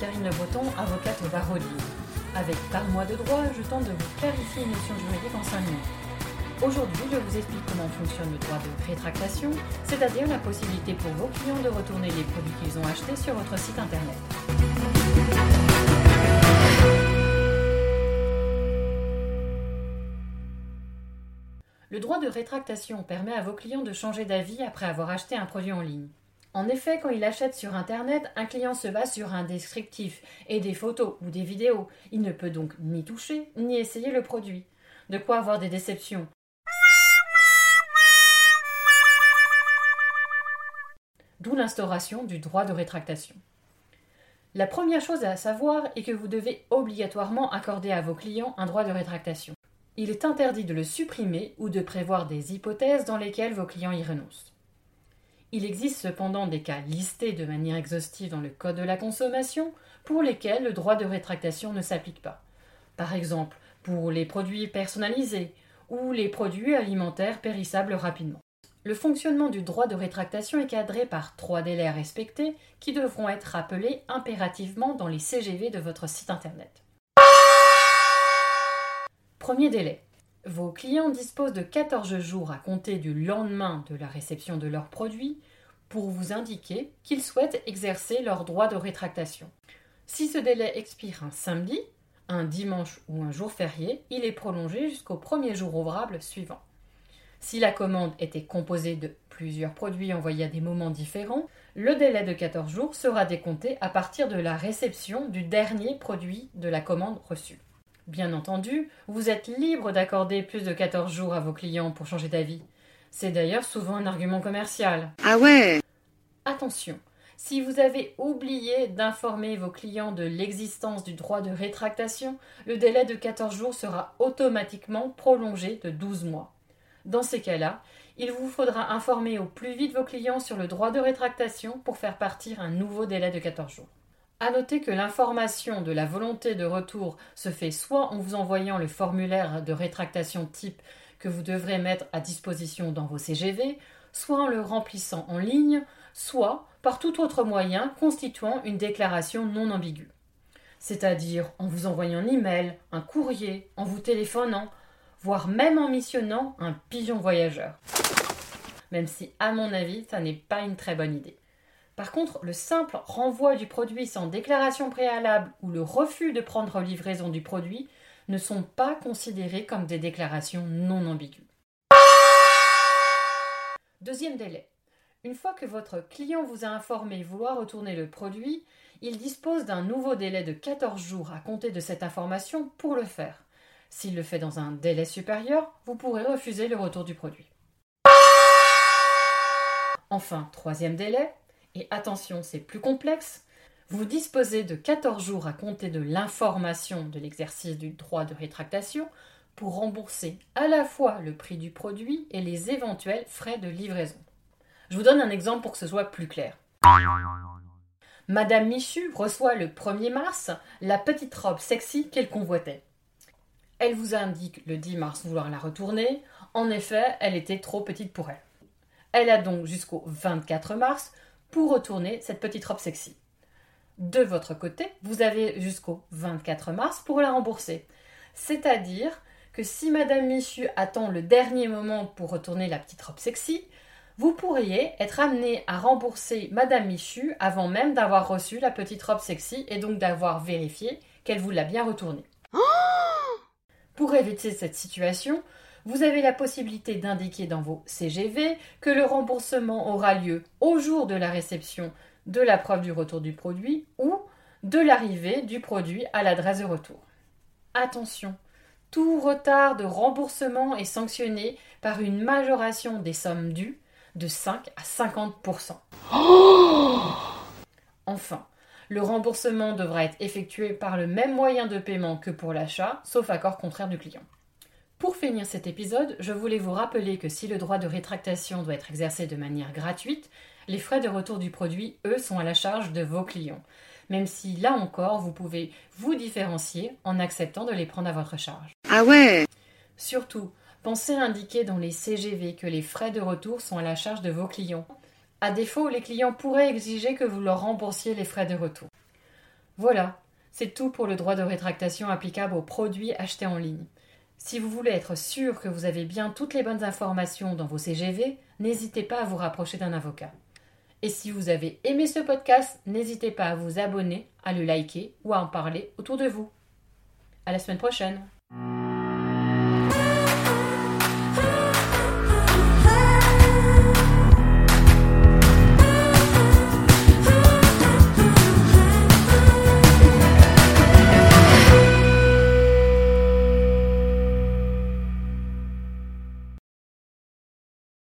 Breton, avocate au barreau. Avec Parle-moi de droit, je tente de vous clarifier une notion juridique en 5 minutes. Aujourd'hui, je vous explique comment fonctionne le droit de rétractation, c'est-à-dire la possibilité pour vos clients de retourner les produits qu'ils ont achetés sur votre site internet. Le droit de rétractation permet à vos clients de changer d'avis après avoir acheté un produit en ligne. En effet, quand il achète sur Internet, un client se base sur un descriptif et des photos ou des vidéos. Il ne peut donc ni toucher ni essayer le produit. De quoi avoir des déceptions. D'où l'instauration du droit de rétractation. La première chose à savoir est que vous devez obligatoirement accorder à vos clients un droit de rétractation il est interdit de le supprimer ou de prévoir des hypothèses dans lesquelles vos clients y renoncent. Il existe cependant des cas listés de manière exhaustive dans le Code de la consommation pour lesquels le droit de rétractation ne s'applique pas. Par exemple, pour les produits personnalisés ou les produits alimentaires périssables rapidement. Le fonctionnement du droit de rétractation est cadré par trois délais à respecter qui devront être rappelés impérativement dans les CGV de votre site Internet. Premier délai. Vos clients disposent de 14 jours à compter du lendemain de la réception de leurs produits pour vous indiquer qu'ils souhaitent exercer leur droit de rétractation. Si ce délai expire un samedi, un dimanche ou un jour férié, il est prolongé jusqu'au premier jour ouvrable suivant. Si la commande était composée de plusieurs produits envoyés à des moments différents, le délai de 14 jours sera décompté à partir de la réception du dernier produit de la commande reçue. Bien entendu, vous êtes libre d'accorder plus de 14 jours à vos clients pour changer d'avis. C'est d'ailleurs souvent un argument commercial. Ah ouais Attention, si vous avez oublié d'informer vos clients de l'existence du droit de rétractation, le délai de 14 jours sera automatiquement prolongé de 12 mois. Dans ces cas-là, il vous faudra informer au plus vite vos clients sur le droit de rétractation pour faire partir un nouveau délai de 14 jours. À noter que l'information de la volonté de retour se fait soit en vous envoyant le formulaire de rétractation type que vous devrez mettre à disposition dans vos CGV, soit en le remplissant en ligne, soit par tout autre moyen constituant une déclaration non ambiguë. C'est-à-dire en vous envoyant un email, un courrier, en vous téléphonant, voire même en missionnant un pigeon voyageur. Même si, à mon avis, ça n'est pas une très bonne idée. Par contre, le simple renvoi du produit sans déclaration préalable ou le refus de prendre livraison du produit ne sont pas considérés comme des déclarations non ambiguës. Deuxième délai. Une fois que votre client vous a informé vouloir retourner le produit, il dispose d'un nouveau délai de 14 jours à compter de cette information pour le faire. S'il le fait dans un délai supérieur, vous pourrez refuser le retour du produit. Enfin, troisième délai, et attention, c'est plus complexe, vous disposez de 14 jours à compter de l'information de l'exercice du droit de rétractation pour rembourser à la fois le prix du produit et les éventuels frais de livraison. Je vous donne un exemple pour que ce soit plus clair. Madame Michu reçoit le 1er mars la petite robe sexy qu'elle convoitait. Elle vous indique le 10 mars vouloir la retourner. En effet, elle était trop petite pour elle. Elle a donc jusqu'au 24 mars pour retourner cette petite robe sexy. De votre côté, vous avez jusqu'au 24 mars pour la rembourser. C'est-à-dire que si Madame Michu attend le dernier moment pour retourner la petite robe sexy, vous pourriez être amené à rembourser Madame Michu avant même d'avoir reçu la petite robe sexy et donc d'avoir vérifié qu'elle vous l'a bien retournée. pour éviter cette situation, vous avez la possibilité d'indiquer dans vos CGV que le remboursement aura lieu au jour de la réception de la preuve du retour du produit ou de l'arrivée du produit à l'adresse de retour. Attention, tout retard de remboursement est sanctionné par une majoration des sommes dues de 5 à 50%. enfin, le remboursement devra être effectué par le même moyen de paiement que pour l'achat, sauf accord contraire du client. Pour finir cet épisode, je voulais vous rappeler que si le droit de rétractation doit être exercé de manière gratuite, les frais de retour du produit, eux, sont à la charge de vos clients. Même si, là encore, vous pouvez vous différencier en acceptant de les prendre à votre charge. Ah ouais Surtout, pensez à indiquer dans les CGV que les frais de retour sont à la charge de vos clients. À défaut, les clients pourraient exiger que vous leur remboursiez les frais de retour. Voilà, C'est tout pour le droit de rétractation applicable aux produits achetés en ligne. Si vous voulez être sûr que vous avez bien toutes les bonnes informations dans vos CGV, n'hésitez pas à vous rapprocher d'un avocat. Et si vous avez aimé ce podcast, n'hésitez pas à vous abonner, à le liker ou à en parler autour de vous. À la semaine prochaine!